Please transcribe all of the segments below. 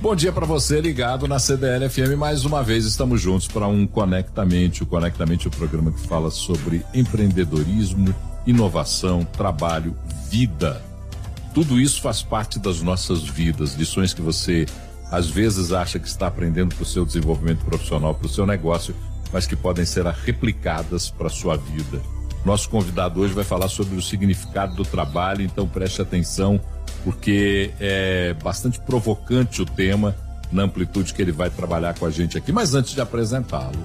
Bom dia para você ligado na CDL FM. Mais uma vez estamos juntos para um Conectamente. O Conectamente é o programa que fala sobre empreendedorismo, inovação, trabalho, vida. Tudo isso faz parte das nossas vidas, lições que você às vezes acha que está aprendendo para o seu desenvolvimento profissional, para o seu negócio, mas que podem ser replicadas para a sua vida. Nosso convidado hoje vai falar sobre o significado do trabalho, então preste atenção porque é bastante provocante o tema na amplitude que ele vai trabalhar com a gente aqui. Mas antes de apresentá-lo,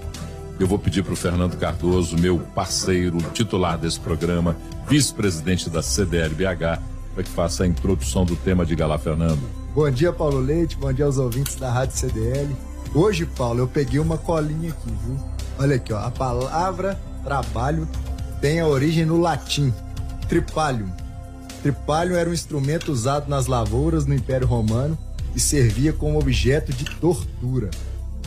eu vou pedir para o Fernando Cardoso, meu parceiro, titular desse programa, vice-presidente da CDLBH, para que faça a introdução do tema. Diga lá, Fernando. Bom dia, Paulo Leite. Bom dia aos ouvintes da Rádio CDL. Hoje, Paulo, eu peguei uma colinha aqui, viu? Olha aqui, ó. A palavra trabalho tem a origem no latim, tripalium, Tripalho era um instrumento usado nas lavouras no Império Romano e servia como objeto de tortura.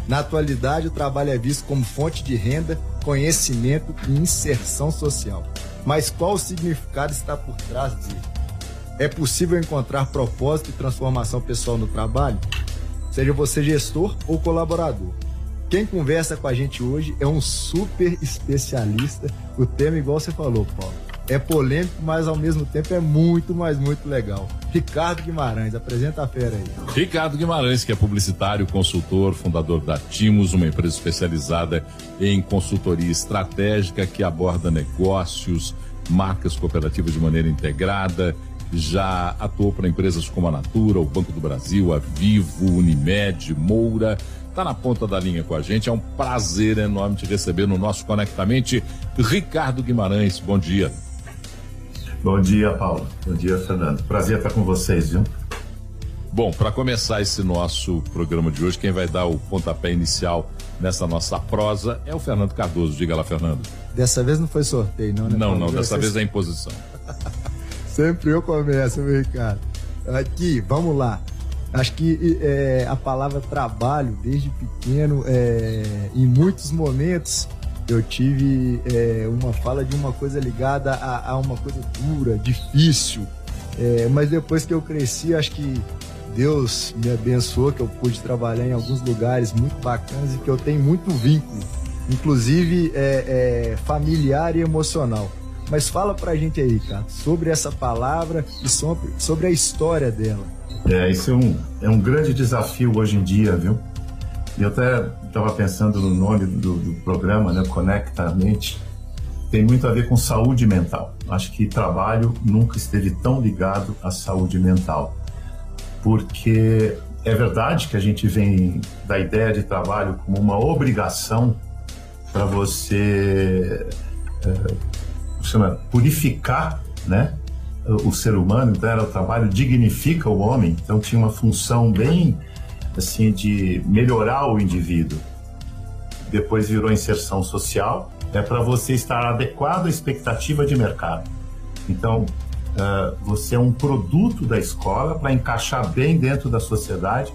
Na atualidade, o trabalho é visto como fonte de renda, conhecimento e inserção social. Mas qual o significado está por trás dele? É possível encontrar propósito e transformação pessoal no trabalho? Seja você gestor ou colaborador. Quem conversa com a gente hoje é um super especialista. O tema, igual você falou, Paulo é polêmico, mas ao mesmo tempo é muito, mas muito legal. Ricardo Guimarães, apresenta a fera aí. Ricardo Guimarães, que é publicitário, consultor, fundador da Timos, uma empresa especializada em consultoria estratégica que aborda negócios, marcas cooperativas de maneira integrada. Já atuou para empresas como a Natura, o Banco do Brasil, a Vivo, Unimed, Moura está na ponta da linha com a gente. É um prazer enorme te receber no nosso Conectamente. Ricardo Guimarães, bom dia. Bom dia, Paulo. Bom dia, Fernando. Prazer estar com vocês, viu? Bom, para começar esse nosso programa de hoje, quem vai dar o pontapé inicial nessa nossa prosa é o Fernando Cardoso. Diga lá, Fernando. Dessa vez não foi sorteio, não, né? Não, não, dessa vez é imposição. Sempre eu começo, meu Ricardo. Aqui, vamos lá. Acho que é, a palavra trabalho, desde pequeno, é, em muitos momentos, eu tive é, uma fala de uma coisa ligada a, a uma coisa dura, difícil. É, mas depois que eu cresci, acho que Deus me abençoou, que eu pude trabalhar em alguns lugares muito bacanas e que eu tenho muito vínculo, inclusive é, é familiar e emocional. Mas fala pra gente aí, cara, sobre essa palavra e sobre, sobre a história dela. É, isso é um, é um grande desafio hoje em dia, viu? E eu até estava pensando no nome do, do, programa, né, Conecta a Mente, tem muito a ver com saúde mental. Acho que trabalho nunca esteve tão ligado à saúde mental, porque é verdade que a gente vem da ideia de trabalho como uma obrigação para você é, chama, purificar, né, o ser humano. Então era o trabalho dignifica o homem. Então tinha uma função bem assim de melhorar o indivíduo. Depois virou inserção social, é para você estar adequado à expectativa de mercado. Então, uh, você é um produto da escola para encaixar bem dentro da sociedade.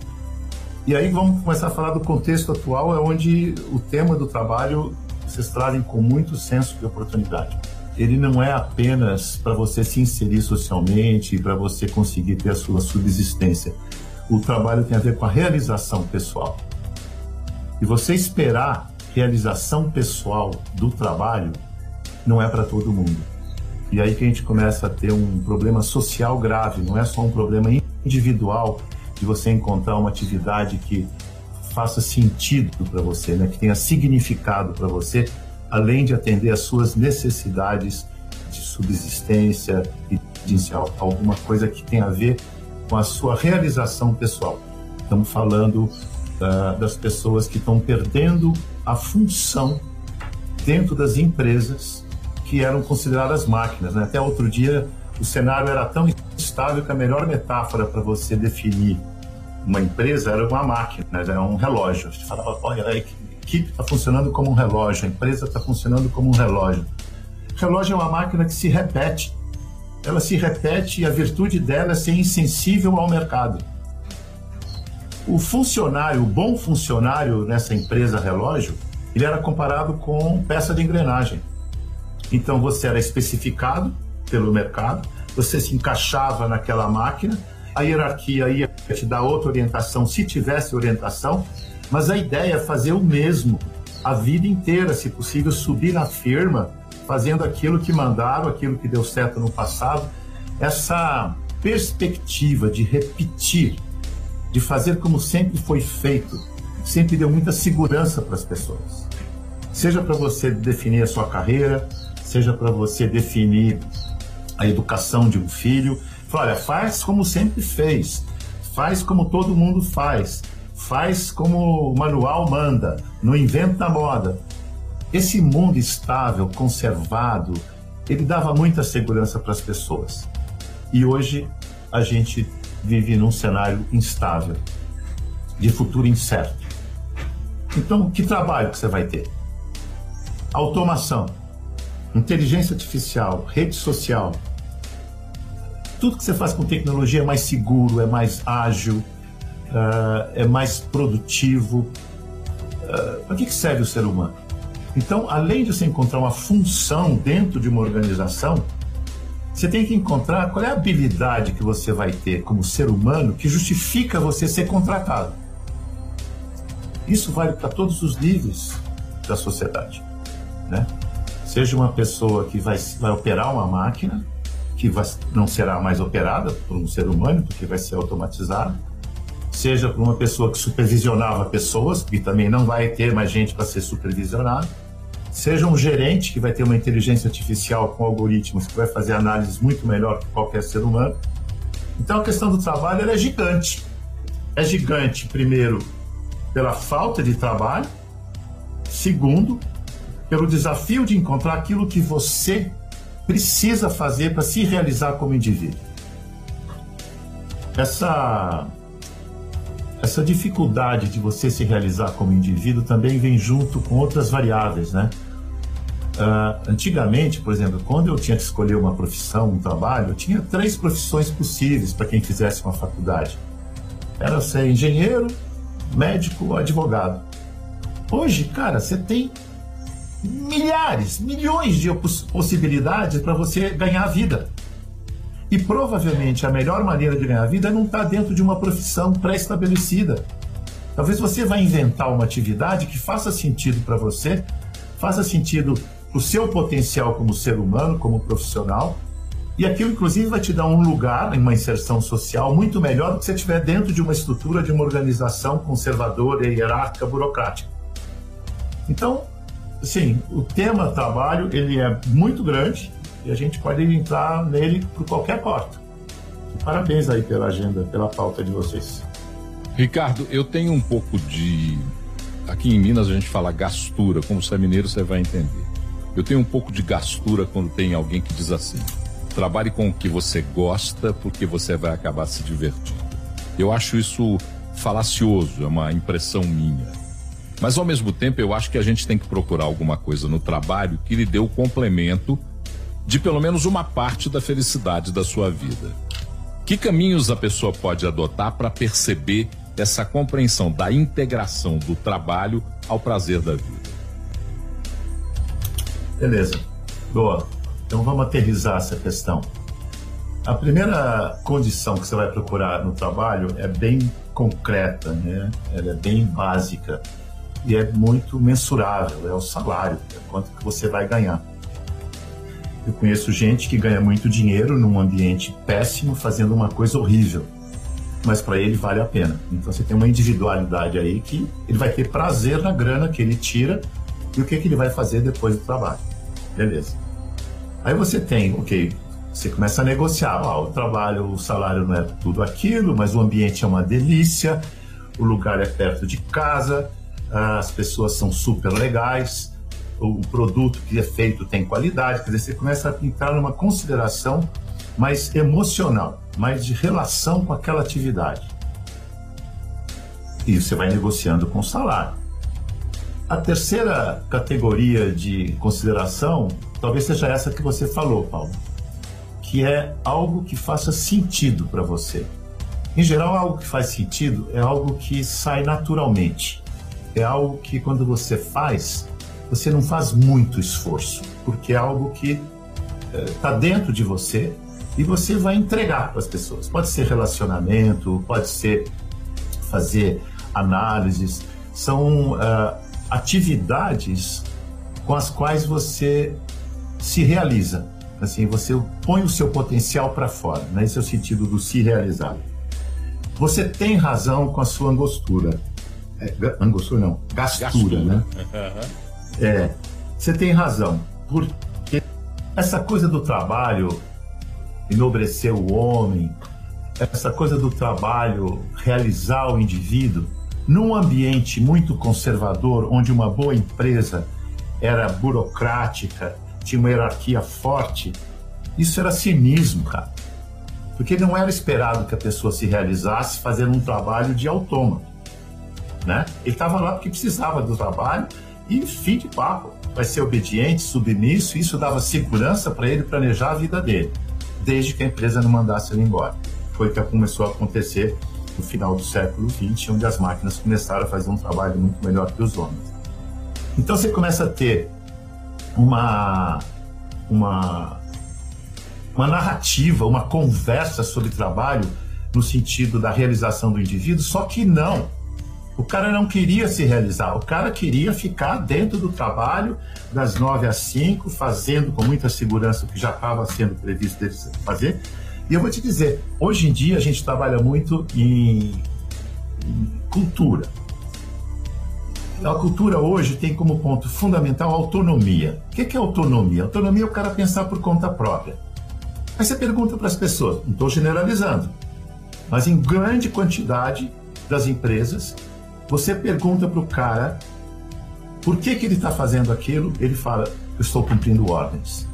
E aí vamos começar a falar do contexto atual, é onde o tema do trabalho vocês trazem com muito senso de oportunidade. Ele não é apenas para você se inserir socialmente, para você conseguir ter a sua subsistência o trabalho tem a ver com a realização pessoal. E você esperar realização pessoal do trabalho não é para todo mundo. E aí que a gente começa a ter um problema social grave, não é só um problema individual de você encontrar uma atividade que faça sentido para você, né? que tenha significado para você, além de atender às suas necessidades de subsistência e de alguma coisa que tenha a ver com a sua realização pessoal. Estamos falando uh, das pessoas que estão perdendo a função dentro das empresas que eram consideradas máquinas. Né? Até outro dia, o cenário era tão instável que a melhor metáfora para você definir uma empresa era uma máquina, né? era um relógio. Você falava, olha, a equipe está funcionando como um relógio, a empresa está funcionando como um relógio. Relógio é uma máquina que se repete ela se repete e a virtude dela é ser insensível ao mercado. O funcionário, o bom funcionário nessa empresa relógio, ele era comparado com peça de engrenagem. Então você era especificado pelo mercado, você se encaixava naquela máquina, a hierarquia ia te dar outra orientação, se tivesse orientação, mas a ideia é fazer o mesmo a vida inteira, se possível, subir na firma, fazendo aquilo que mandaram, aquilo que deu certo no passado. Essa perspectiva de repetir, de fazer como sempre foi feito, sempre deu muita segurança para as pessoas. Seja para você definir a sua carreira, seja para você definir a educação de um filho. Olha, faz como sempre fez, faz como todo mundo faz, faz como o manual manda, não inventa moda. Esse mundo estável, conservado, ele dava muita segurança para as pessoas. E hoje a gente vive num cenário instável, de futuro incerto. Então, que trabalho que você vai ter? Automação, inteligência artificial, rede social. Tudo que você faz com tecnologia é mais seguro, é mais ágil, uh, é mais produtivo. Uh, Para que serve o ser humano? Então, além de você encontrar uma função dentro de uma organização, você tem que encontrar qual é a habilidade que você vai ter como ser humano que justifica você ser contratado. Isso vale para todos os níveis da sociedade, né? Seja uma pessoa que vai, vai operar uma máquina, que vai, não será mais operada por um ser humano, porque vai ser automatizada, seja por uma pessoa que supervisionava pessoas, que também não vai ter mais gente para ser supervisionado, seja um gerente que vai ter uma inteligência artificial com algoritmos que vai fazer análises muito melhor que qualquer ser humano. Então a questão do trabalho é gigante. É gigante, primeiro, pela falta de trabalho, segundo, pelo desafio de encontrar aquilo que você precisa fazer para se realizar como indivíduo. Essa essa dificuldade de você se realizar como indivíduo também vem junto com outras variáveis, né? Uh, antigamente, por exemplo, quando eu tinha que escolher uma profissão, um trabalho, eu tinha três profissões possíveis para quem fizesse uma faculdade. Era ser engenheiro, médico ou advogado. Hoje, cara, você tem milhares, milhões de possibilidades para você ganhar vida. E provavelmente a melhor maneira de ganhar vida é não estar dentro de uma profissão pré-estabelecida. Talvez você vá inventar uma atividade que faça sentido para você, faça sentido para o seu potencial como ser humano, como profissional, e aquilo, inclusive, vai te dar um lugar, uma inserção social muito melhor do que você estiver dentro de uma estrutura, de uma organização conservadora, hierárquica, burocrática. Então, sim, o tema trabalho ele é muito grande e a gente pode entrar nele por qualquer porta. Parabéns aí pela agenda, pela pauta de vocês. Ricardo, eu tenho um pouco de. Aqui em Minas a gente fala gastura, como você é mineiro você vai entender. Eu tenho um pouco de gastura quando tem alguém que diz assim: trabalhe com o que você gosta, porque você vai acabar se divertindo. Eu acho isso falacioso, é uma impressão minha. Mas ao mesmo tempo eu acho que a gente tem que procurar alguma coisa no trabalho que lhe dê o complemento de pelo menos uma parte da felicidade da sua vida. Que caminhos a pessoa pode adotar para perceber essa compreensão da integração do trabalho ao prazer da vida? Beleza. Boa. Então vamos aterrizar essa questão. A primeira condição que você vai procurar no trabalho é bem concreta, né? Ela é bem básica e é muito mensurável, é o salário, é quanto que você vai ganhar. Eu conheço gente que ganha muito dinheiro num ambiente péssimo, fazendo uma coisa horrível. Mas para ele vale a pena. Então você tem uma individualidade aí que ele vai ter prazer na grana que ele tira e o que, que ele vai fazer depois do trabalho. Beleza. Aí você tem, ok, você começa a negociar. Ah, o trabalho, o salário não é tudo aquilo, mas o ambiente é uma delícia, o lugar é perto de casa, as pessoas são super legais o produto que é feito tem qualidade, quer dizer, você começa a entrar numa consideração mais emocional, mais de relação com aquela atividade. E você vai negociando com o salário. A terceira categoria de consideração talvez seja essa que você falou, Paulo, que é algo que faça sentido para você. Em geral, algo que faz sentido é algo que sai naturalmente. É algo que quando você faz, você não faz muito esforço, porque é algo que está eh, dentro de você e você vai entregar para as pessoas. Pode ser relacionamento, pode ser fazer análises, são uh, atividades com as quais você se realiza. Assim, você põe o seu potencial para fora, né? Esse é o sentido do se realizar. Você tem razão com a sua angostura. É, angostura não, gastura, gastura. né? É, você tem razão, porque essa coisa do trabalho enobrecer o homem, essa coisa do trabalho realizar o indivíduo, num ambiente muito conservador, onde uma boa empresa era burocrática, tinha uma hierarquia forte, isso era cinismo, cara. Porque não era esperado que a pessoa se realizasse fazendo um trabalho de autômato. Né? Ele estava lá porque precisava do trabalho e fim de papo. Vai ser obediente, submisso, isso dava segurança para ele planejar a vida dele, desde que a empresa não mandasse ele embora. Foi o que começou a acontecer no final do século XX, onde as máquinas começaram a fazer um trabalho muito melhor que os homens. Então você começa a ter uma, uma, uma narrativa, uma conversa sobre trabalho no sentido da realização do indivíduo, só que não. O cara não queria se realizar, o cara queria ficar dentro do trabalho das nove às cinco, fazendo com muita segurança o que já estava sendo previsto dele fazer. E eu vou te dizer, hoje em dia a gente trabalha muito em, em cultura. A cultura hoje tem como ponto fundamental a autonomia. O que é autonomia? Autonomia é o cara pensar por conta própria. Aí você pergunta para as pessoas, não estou generalizando, mas em grande quantidade das empresas, você pergunta para o cara por que, que ele está fazendo aquilo, ele fala, eu estou cumprindo ordens.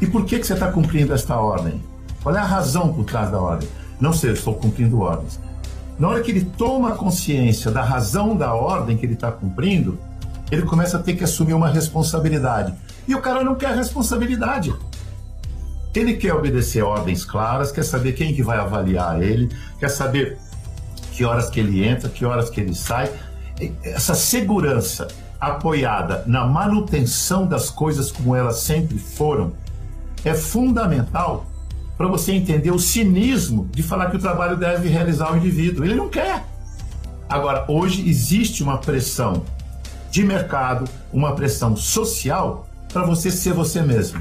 E por que, que você está cumprindo esta ordem? Qual é a razão por trás da ordem? Não sei, eu estou cumprindo ordens. Na hora que ele toma consciência da razão da ordem que ele está cumprindo, ele começa a ter que assumir uma responsabilidade. E o cara não quer responsabilidade. Ele quer obedecer ordens claras, quer saber quem que vai avaliar ele, quer saber que horas que ele entra, que horas que ele sai. Essa segurança apoiada na manutenção das coisas como elas sempre foram é fundamental para você entender o cinismo de falar que o trabalho deve realizar o indivíduo. Ele não quer. Agora, hoje existe uma pressão de mercado, uma pressão social para você ser você mesmo,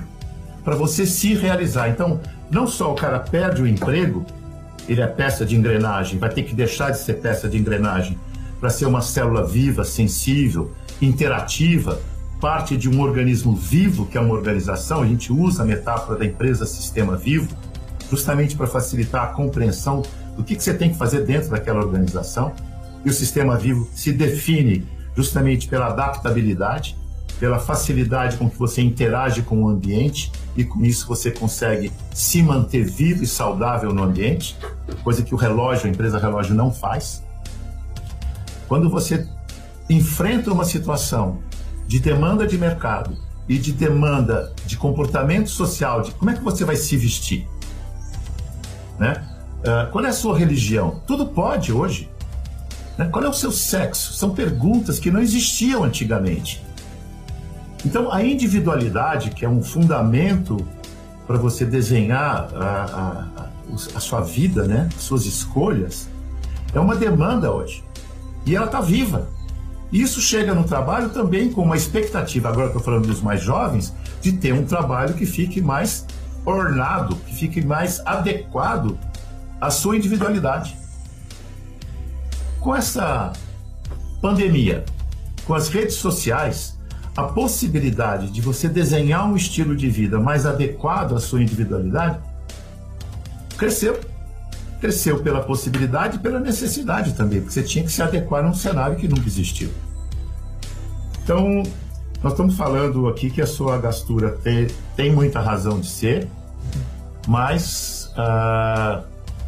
para você se realizar. Então, não só o cara perde o emprego, ele é peça de engrenagem, vai ter que deixar de ser peça de engrenagem para ser uma célula viva, sensível, interativa, parte de um organismo vivo, que é uma organização, a gente usa a metáfora da empresa sistema vivo, justamente para facilitar a compreensão do que, que você tem que fazer dentro daquela organização. E o sistema vivo se define justamente pela adaptabilidade, pela facilidade com que você interage com o ambiente e com isso você consegue se manter vivo e saudável no ambiente, coisa que o relógio, a empresa relógio não faz. Quando você enfrenta uma situação de demanda de mercado e de demanda de comportamento social, de como é que você vai se vestir, né? Uh, qual é a sua religião? Tudo pode hoje. Né? Qual é o seu sexo? São perguntas que não existiam antigamente. Então, a individualidade, que é um fundamento para você desenhar a, a, a, sua vida, né? suas escolhas, é uma demanda hoje. E ela está viva. Isso chega no trabalho também com uma expectativa, agora estou falando dos mais jovens, de ter um trabalho que fique mais ornado, que fique mais adequado à sua individualidade. Com essa pandemia, com as redes sociais, a possibilidade de você desenhar um estilo de vida mais adequado à sua individualidade cresceu. Cresceu pela possibilidade e pela necessidade também, porque você tinha que se adequar a um cenário que nunca existiu. Então, nós estamos falando aqui que a sua gastura tem, tem muita razão de ser, mas uh,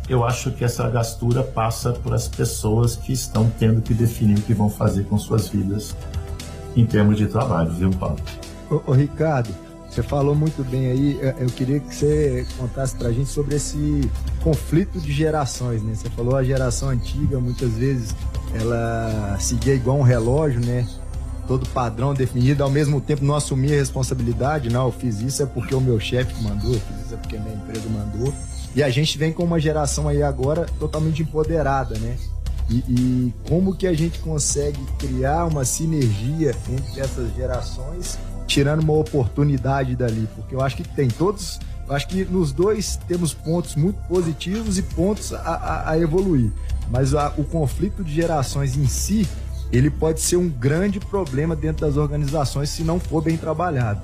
eu acho que essa gastura passa por as pessoas que estão tendo que definir o que vão fazer com suas vidas em termos de trabalho, viu, Paulo? Ô, ô Ricardo, você falou muito bem aí, eu queria que você contasse pra gente sobre esse conflito de gerações, né? Você falou a geração antiga, muitas vezes ela seguia igual um relógio, né? todo padrão definido, ao mesmo tempo não assumir a responsabilidade, não, eu fiz isso é porque o meu chefe mandou, eu fiz isso é porque a minha empresa mandou. E a gente vem com uma geração aí agora totalmente empoderada, né? E, e, como que a gente consegue criar uma sinergia entre essas gerações, tirando uma oportunidade dali? Porque eu acho que tem todos, eu acho que nos dois temos pontos muito positivos e pontos a, a, a evoluir. Mas a, o conflito de gerações em si, ele pode ser um grande problema dentro das organizações se não for bem trabalhado.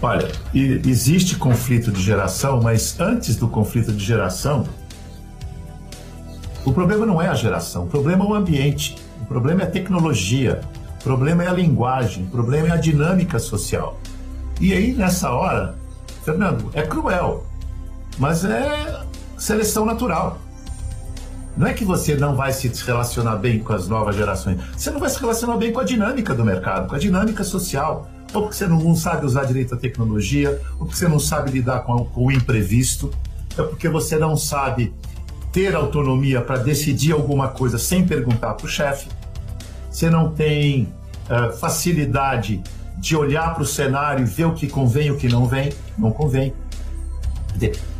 Olha, existe conflito de geração, mas antes do conflito de geração, o problema não é a geração, o problema é o ambiente, o problema é a tecnologia, o problema é a linguagem, o problema é a dinâmica social. E aí, nessa hora, Fernando, é cruel, mas é seleção natural. Não é que você não vai se relacionar bem com as novas gerações, você não vai se relacionar bem com a dinâmica do mercado, com a dinâmica social. Ou porque você não sabe usar direito a tecnologia, ou porque você não sabe lidar com, o imprevisto, é porque você não sabe ter autonomia para decidir alguma coisa sem perguntar para o chefe, você não tem uh, facilidade de olhar para o cenário e ver o que convém e o que não vem, não convém.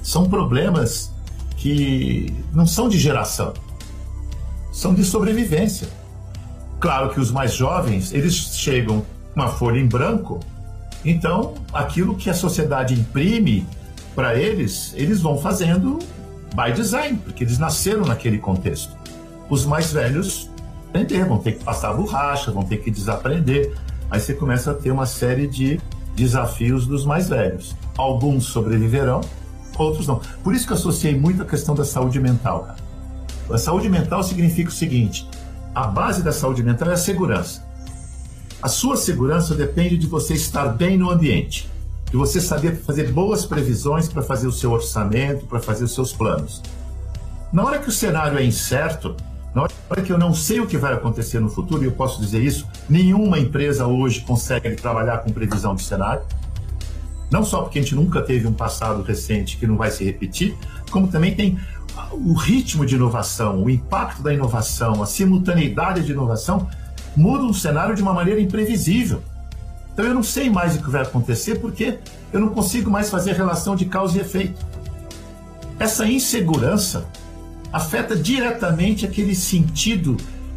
São problemas que não são de geração, são de sobrevivência. Claro que os mais jovens, eles chegam com uma folha em branco, então aquilo que a sociedade imprime para eles, eles vão fazendo by design, porque eles nasceram naquele contexto. Os mais velhos aprender, vão ter que passar a borracha, vão ter que desaprender. Aí você começa a ter uma série de desafios dos mais velhos. Alguns sobreviverão, outros não. Por isso que eu associei muito a questão da saúde mental. Cara. A saúde mental significa o seguinte: a base da saúde mental é a segurança. A sua segurança depende de você estar bem no ambiente de você saber fazer boas previsões para fazer o seu orçamento, para fazer os seus planos. Na hora que o cenário é incerto, na hora que eu não sei o que vai acontecer no futuro, e eu posso dizer isso, nenhuma empresa hoje consegue trabalhar com previsão de cenário. Não só porque a gente nunca teve um passado recente que não vai se repetir, como também tem o ritmo de inovação, o impacto da inovação, a simultaneidade de inovação muda um cenário de uma maneira imprevisível. Então eu não sei mais o que vai acontecer porque eu não consigo mais fazer relação de causa e efeito. Essa insegurança afeta diretamente aquele sentido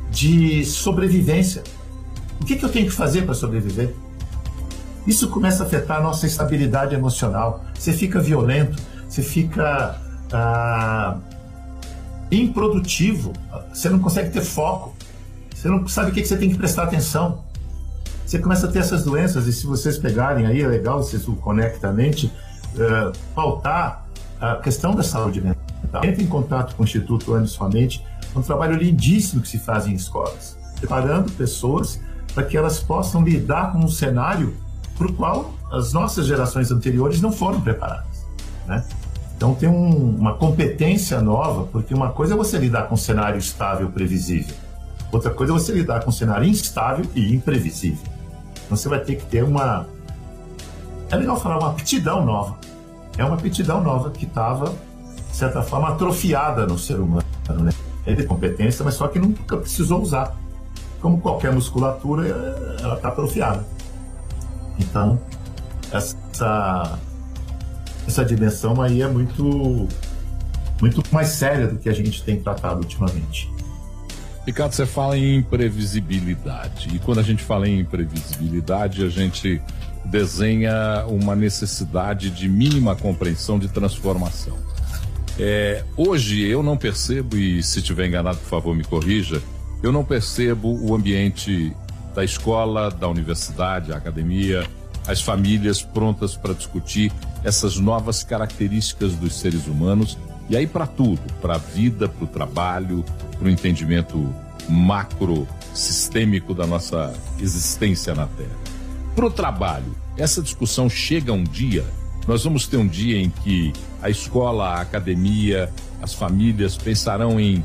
de sobrevivência. O que, que eu tenho que fazer para sobreviver? Isso começa a afetar a nossa estabilidade emocional. Você fica violento, você fica ah, improdutivo, você não consegue ter foco, você não sabe o que, que você tem que prestar atenção você começa a ter essas doenças, e se vocês pegarem aí, é legal, vocês o conectamente, uh, pautar a questão da saúde mental. Entre em contato com o Instituto Anos Somente, um trabalho lindíssimo que se faz em escolas, preparando pessoas para que elas possam lidar com um cenário para o qual as nossas gerações anteriores não foram preparadas. Né? Então tem um, uma competência nova, porque uma coisa é você lidar com um cenário estável, previsível. Outra coisa é você lidar com um cenário instável e imprevisível. Então você vai ter que ter uma. É legal falar uma aptidão nova. É uma aptidão nova que estava, de certa forma, atrofiada no ser humano. Né? É de competência, mas só que nunca precisou usar. Como qualquer musculatura, ela está atrofiada. Então, essa, essa dimensão aí é muito, muito mais séria do que a gente tem tratado ultimamente. Ricardo, você fala em imprevisibilidade. E quando a gente fala em imprevisibilidade, a gente desenha uma necessidade de mínima compreensão de transformação. É, hoje eu não percebo, e se estiver enganado, por favor, me corrija, eu não percebo o ambiente da escola, da universidade, da academia, as famílias prontas para discutir essas novas características dos seres humanos e aí para tudo, para a vida, para o trabalho, para o entendimento macro sistêmico da nossa existência na Terra. Para o trabalho, essa discussão chega um dia, nós vamos ter um dia em que a escola, a academia, as famílias pensarão em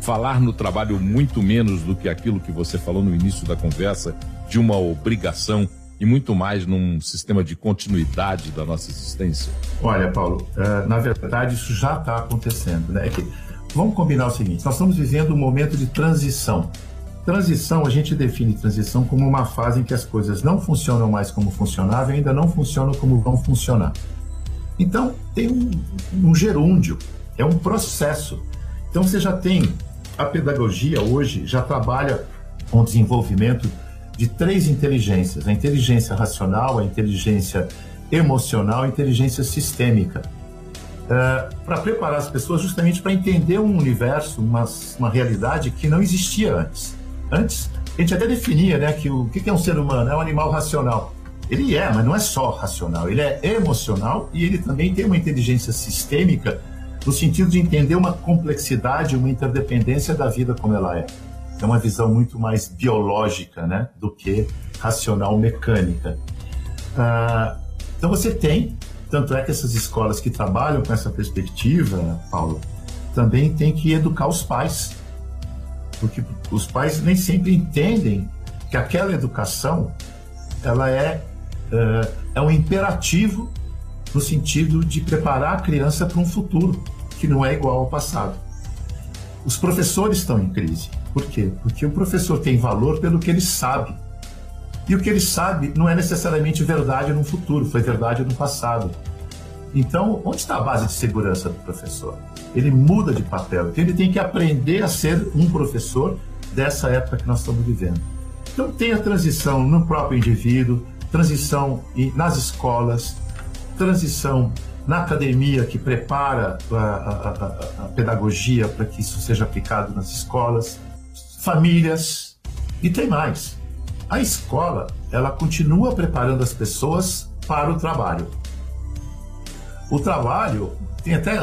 falar no trabalho muito menos do que aquilo que você falou no início da conversa, de uma obrigação e muito mais num sistema de continuidade da nossa existência? Olha, Paulo, uh, na verdade isso já está acontecendo. Né? É que, vamos combinar o seguinte: nós estamos vivendo um momento de transição. Transição, a gente define transição como uma fase em que as coisas não funcionam mais como funcionavam e ainda não funcionam como vão funcionar. Então, tem um, um gerúndio, é um processo. Então, você já tem a pedagogia hoje, já trabalha com desenvolvimento de três inteligências: a inteligência racional, a inteligência emocional, a inteligência sistêmica. Uh, para preparar as pessoas justamente para entender um universo, uma, uma realidade que não existia antes. Antes, a gente até definia né, que o que é um ser humano? É um animal racional. Ele é, mas não é só racional, ele é emocional e ele também tem uma inteligência sistêmica no sentido de entender uma complexidade, uma interdependência da vida como ela é. É uma visão muito mais biológica né, do que racional mecânica. Ah, então você tem, tanto é que essas escolas que trabalham com essa perspectiva, Paulo, também tem que educar os pais porque os pais nem sempre entendem que aquela educação ela é, uh, é um imperativo no sentido de preparar a criança para um futuro que não é igual ao passado. Os professores estão em crise. Por quê? Porque o professor tem valor pelo que ele sabe. E o que ele sabe não é necessariamente verdade no futuro, foi verdade no passado. Então, onde está a base de segurança do professor? Ele muda de papel. Então, ele tem que aprender a ser um professor dessa época que nós estamos vivendo. Então, tem a transição no próprio indivíduo, transição nas escolas, transição na academia que prepara a, a, a, a pedagogia para que isso seja aplicado nas escolas, famílias e tem mais. A escola ela continua preparando as pessoas para o trabalho. O trabalho, tem até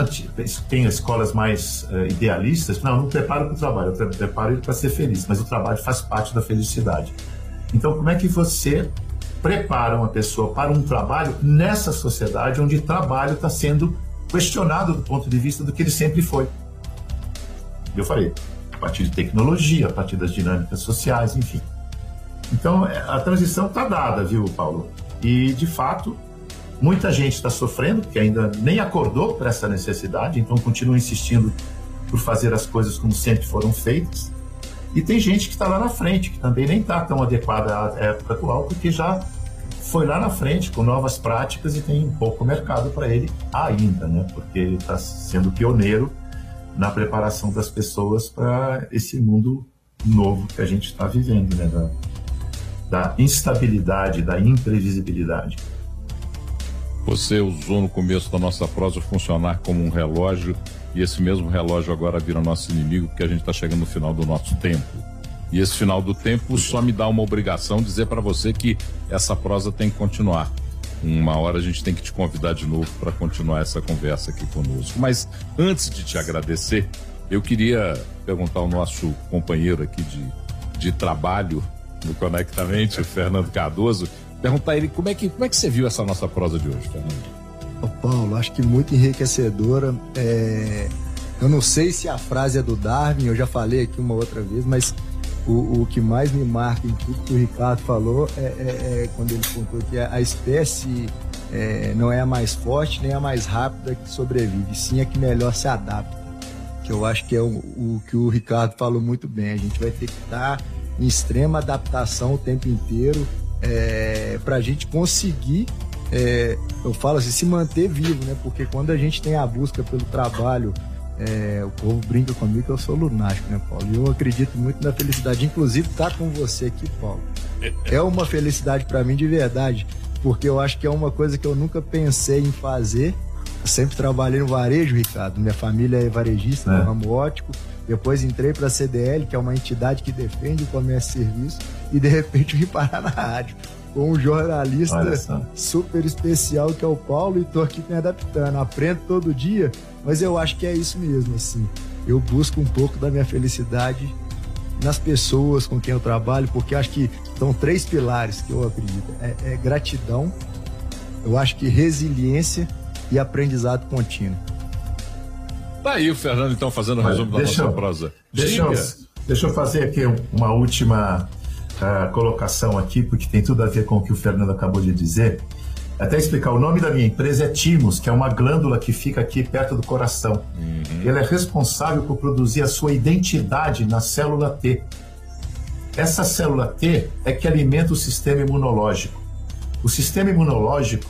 tem escolas mais uh, idealistas, não, não preparo para o trabalho, eu preparo ele para ser feliz, mas o trabalho faz parte da felicidade. Então, como é que você prepara uma pessoa para um trabalho nessa sociedade onde trabalho está sendo questionado do ponto de vista do que ele sempre foi? Eu falei, a partir de tecnologia, a partir das dinâmicas sociais, enfim. Então, é, a transição está dada, viu, Paulo? E, de fato, Muita gente está sofrendo, que ainda nem acordou para essa necessidade, então continua insistindo por fazer as coisas como sempre foram feitas. E tem gente que está lá na frente, que também nem está tão adequada à época atual, porque já foi lá na frente com novas práticas e tem pouco mercado para ele ainda, né? Porque ele está sendo pioneiro na preparação das pessoas para esse mundo novo que a gente está vivendo, né? Da, da instabilidade, da imprevisibilidade. Você usou no começo da nossa prosa funcionar como um relógio e esse mesmo relógio agora vira nosso inimigo porque a gente está chegando no final do nosso tempo. E esse final do tempo só me dá uma obrigação dizer para você que essa prosa tem que continuar. Uma hora a gente tem que te convidar de novo para continuar essa conversa aqui conosco. Mas antes de te agradecer, eu queria perguntar ao nosso companheiro aqui de, de trabalho no Conectamente, o Fernando Cardoso, perguntar a ele como é que, como é que você viu essa nossa prosa de hoje, Fernando. Ô Paulo, acho que muito enriquecedora. É... Eu não sei se a frase é do Darwin, eu já falei aqui uma outra vez, mas o, o que mais me marca em tudo que o Ricardo falou é, é, é quando ele contou que a espécie é, não é a mais forte nem a mais rápida que sobrevive, sim a que melhor se adapta. Que eu acho que é o, o que o Ricardo falou muito bem. A gente vai ter que estar em extrema adaptação o tempo inteiro é, para a gente conseguir, é, eu falo assim, se manter vivo, né? Porque quando a gente tem a busca pelo trabalho, é, o povo brinca comigo que eu sou lunático, né, Paulo? E eu acredito muito na felicidade. Inclusive, estar tá com você aqui, Paulo, é uma felicidade para mim de verdade, porque eu acho que é uma coisa que eu nunca pensei em fazer. Eu sempre trabalhei no varejo, Ricardo. Minha família é varejista, é. no ramo ótico. Depois entrei para a CDL, que é uma entidade que defende o comércio e serviço, e de repente vim parar na rádio com um jornalista super especial que é o Paulo e tô aqui me adaptando. Aprendo todo dia, mas eu acho que é isso mesmo, assim. Eu busco um pouco da minha felicidade nas pessoas com quem eu trabalho, porque acho que são três pilares que eu acredito. É, é gratidão, eu acho que resiliência e aprendizado contínuo. Tá aí o Fernando, então, fazendo o resumo da nossa prosa. Deixa eu, deixa eu fazer aqui uma última uh, colocação aqui, porque tem tudo a ver com o que o Fernando acabou de dizer. Até explicar, o nome da minha empresa é Timos, que é uma glândula que fica aqui perto do coração. Uhum. Ele é responsável por produzir a sua identidade na célula T. Essa célula T é que alimenta o sistema imunológico. O sistema imunológico,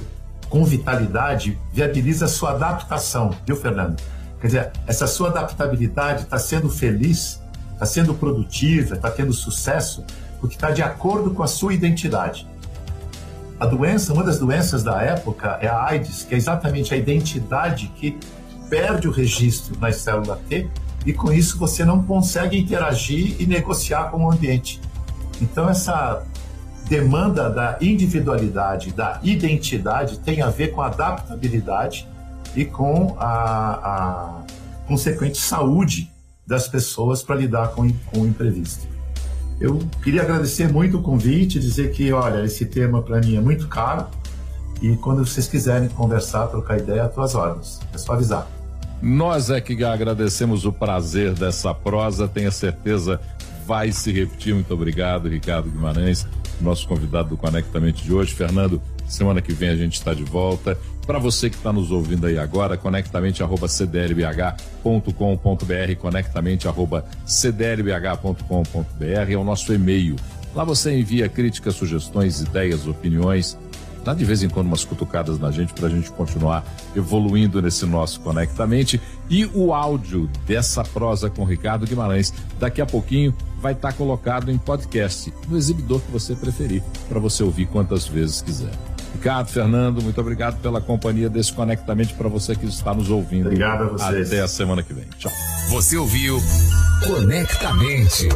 com vitalidade, viabiliza a sua adaptação, viu, Fernando? Quer dizer, essa sua adaptabilidade está sendo feliz, está sendo produtiva, está tendo sucesso, porque está de acordo com a sua identidade. A doença, uma das doenças da época é a AIDS, que é exatamente a identidade que perde o registro na célula T e com isso você não consegue interagir e negociar com o ambiente. Então essa demanda da individualidade, da identidade tem a ver com adaptabilidade e com a, a consequente saúde das pessoas para lidar com, com o imprevisto. Eu queria agradecer muito o convite, dizer que, olha, esse tema para mim é muito caro e quando vocês quiserem conversar, trocar ideia, a tuas ordens. É só avisar. Nós é que agradecemos o prazer dessa prosa, tenha certeza vai se repetir. Muito obrigado, Ricardo Guimarães, nosso convidado do Conectamente de hoje. Fernando, semana que vem a gente está de volta. Para você que está nos ouvindo aí agora, conectamente@cdlbh.com.br, conectamente@cdlbh.com.br é o nosso e-mail. Lá você envia críticas, sugestões, ideias, opiniões dá de vez em quando umas cutucadas na gente para a gente continuar evoluindo nesse nosso Conectamente. E o áudio dessa prosa com Ricardo Guimarães, daqui a pouquinho, vai estar tá colocado em podcast, no exibidor que você preferir, para você ouvir quantas vezes quiser. Ricardo, Fernando, muito obrigado pela companhia desse Conectamente para você que está nos ouvindo. Obrigado a vocês. Até a semana que vem. Tchau. Você ouviu Conectamente